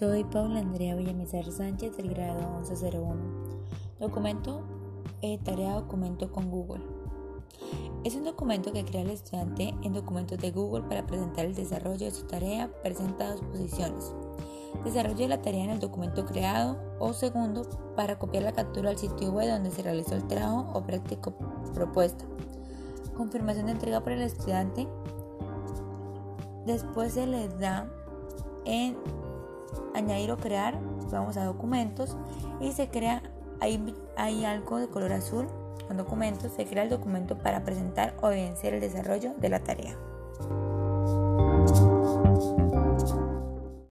Soy Paula Andrea Villamizar Sánchez del grado 1101. Documento, eh, tarea documento con Google. Es un documento que crea el estudiante en documentos de Google para presentar el desarrollo de su tarea, presenta dos posiciones. Desarrollo la tarea en el documento creado o segundo, para copiar la captura al sitio web donde se realizó el trabajo o práctico propuesta. Confirmación de entrega por el estudiante. Después se le da en añadir o crear, vamos a documentos y se crea, hay, hay algo de color azul con documentos, se crea el documento para presentar o evidenciar el desarrollo de la tarea.